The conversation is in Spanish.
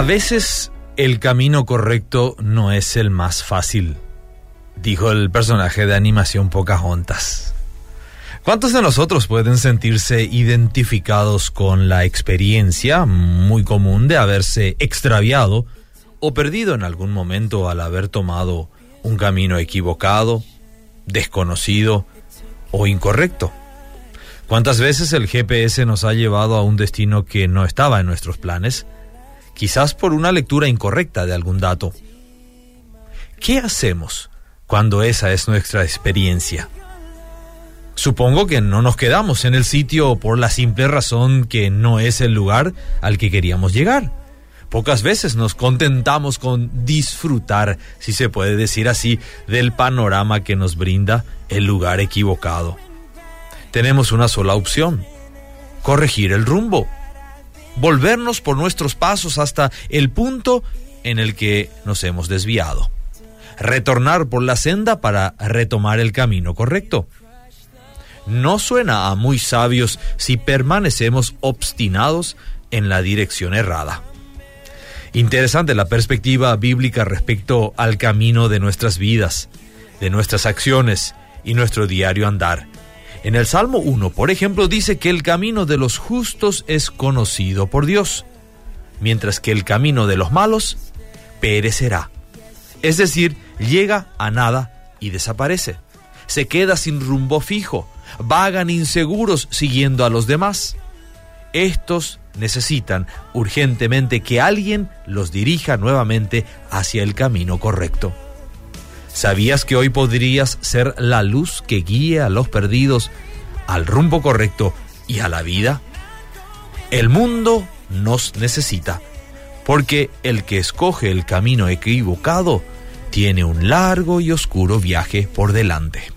A veces el camino correcto no es el más fácil, dijo el personaje de animación Pocahontas. ¿Cuántos de nosotros pueden sentirse identificados con la experiencia muy común de haberse extraviado o perdido en algún momento al haber tomado un camino equivocado, desconocido o incorrecto? ¿Cuántas veces el GPS nos ha llevado a un destino que no estaba en nuestros planes? Quizás por una lectura incorrecta de algún dato. ¿Qué hacemos cuando esa es nuestra experiencia? Supongo que no nos quedamos en el sitio por la simple razón que no es el lugar al que queríamos llegar. Pocas veces nos contentamos con disfrutar, si se puede decir así, del panorama que nos brinda el lugar equivocado. Tenemos una sola opción, corregir el rumbo, volvernos por nuestros pasos hasta el punto en el que nos hemos desviado, retornar por la senda para retomar el camino correcto. No suena a muy sabios si permanecemos obstinados en la dirección errada. Interesante la perspectiva bíblica respecto al camino de nuestras vidas, de nuestras acciones y nuestro diario andar. En el Salmo 1, por ejemplo, dice que el camino de los justos es conocido por Dios, mientras que el camino de los malos perecerá. Es decir, llega a nada y desaparece. Se queda sin rumbo fijo, vagan inseguros siguiendo a los demás. Estos necesitan urgentemente que alguien los dirija nuevamente hacia el camino correcto. ¿Sabías que hoy podrías ser la luz que guíe a los perdidos al rumbo correcto y a la vida? El mundo nos necesita, porque el que escoge el camino equivocado tiene un largo y oscuro viaje por delante.